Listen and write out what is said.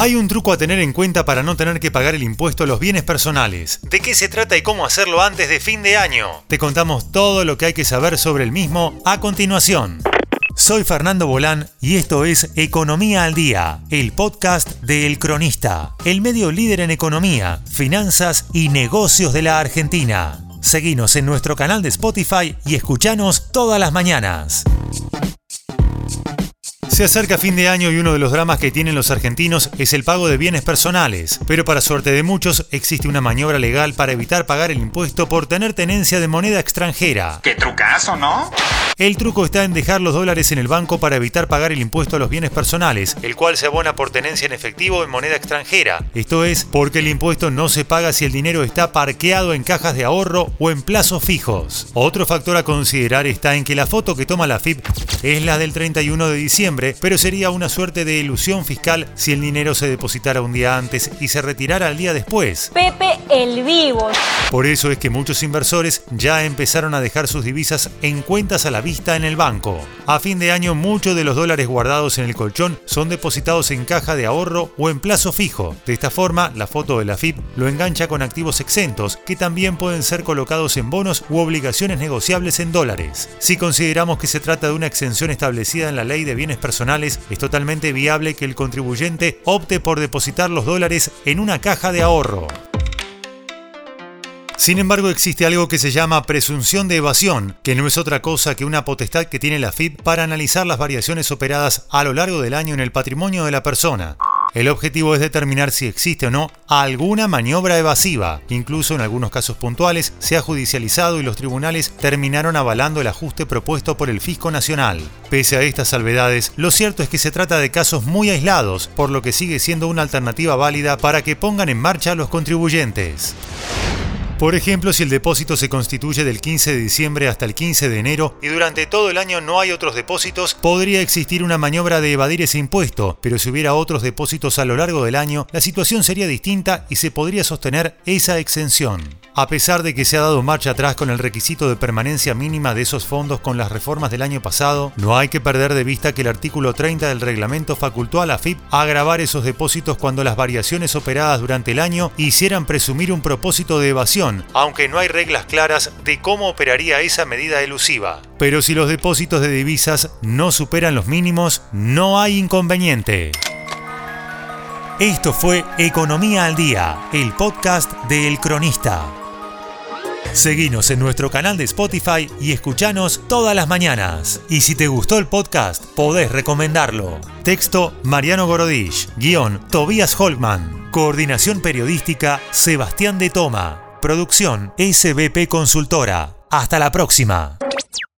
Hay un truco a tener en cuenta para no tener que pagar el impuesto a los bienes personales. ¿De qué se trata y cómo hacerlo antes de fin de año? Te contamos todo lo que hay que saber sobre el mismo a continuación. Soy Fernando Bolán y esto es Economía al Día, el podcast de El Cronista, el medio líder en economía, finanzas y negocios de la Argentina. Seguinos en nuestro canal de Spotify y escuchanos todas las mañanas. Se acerca fin de año y uno de los dramas que tienen los argentinos es el pago de bienes personales, pero para suerte de muchos existe una maniobra legal para evitar pagar el impuesto por tener tenencia de moneda extranjera. ¡Qué trucazo, ¿no? El truco está en dejar los dólares en el banco para evitar pagar el impuesto a los bienes personales, el cual se abona por tenencia en efectivo o en moneda extranjera. Esto es porque el impuesto no se paga si el dinero está parqueado en cajas de ahorro o en plazos fijos. Otro factor a considerar está en que la foto que toma la FIP es la del 31 de diciembre, pero sería una suerte de ilusión fiscal si el dinero se depositara un día antes y se retirara al día después. Pepe el Vivo. Por eso es que muchos inversores ya empezaron a dejar sus divisas en cuentas a la vista en el banco. A fin de año muchos de los dólares guardados en el colchón son depositados en caja de ahorro o en plazo fijo. De esta forma, la foto de la FIP lo engancha con activos exentos que también pueden ser colocados en bonos u obligaciones negociables en dólares. Si consideramos que se trata de una exención establecida en la ley de bienes personales, es totalmente viable que el contribuyente opte por depositar los dólares en una caja de ahorro. Sin embargo, existe algo que se llama presunción de evasión, que no es otra cosa que una potestad que tiene la FIP para analizar las variaciones operadas a lo largo del año en el patrimonio de la persona. El objetivo es determinar si existe o no alguna maniobra evasiva. Incluso en algunos casos puntuales se ha judicializado y los tribunales terminaron avalando el ajuste propuesto por el Fisco Nacional. Pese a estas salvedades, lo cierto es que se trata de casos muy aislados, por lo que sigue siendo una alternativa válida para que pongan en marcha los contribuyentes. Por ejemplo, si el depósito se constituye del 15 de diciembre hasta el 15 de enero y durante todo el año no hay otros depósitos, podría existir una maniobra de evadir ese impuesto, pero si hubiera otros depósitos a lo largo del año, la situación sería distinta y se podría sostener esa exención. A pesar de que se ha dado marcha atrás con el requisito de permanencia mínima de esos fondos con las reformas del año pasado, no hay que perder de vista que el artículo 30 del reglamento facultó a la FIP a agravar esos depósitos cuando las variaciones operadas durante el año hicieran presumir un propósito de evasión, aunque no hay reglas claras de cómo operaría esa medida elusiva. Pero si los depósitos de divisas no superan los mínimos, no hay inconveniente. Esto fue Economía al Día, el podcast de El Cronista. Seguinos en nuestro canal de Spotify y escuchanos todas las mañanas. Y si te gustó el podcast, podés recomendarlo. Texto Mariano Gorodich, guion Tobías Holtman, coordinación periodística Sebastián de Toma, producción SBP Consultora. Hasta la próxima.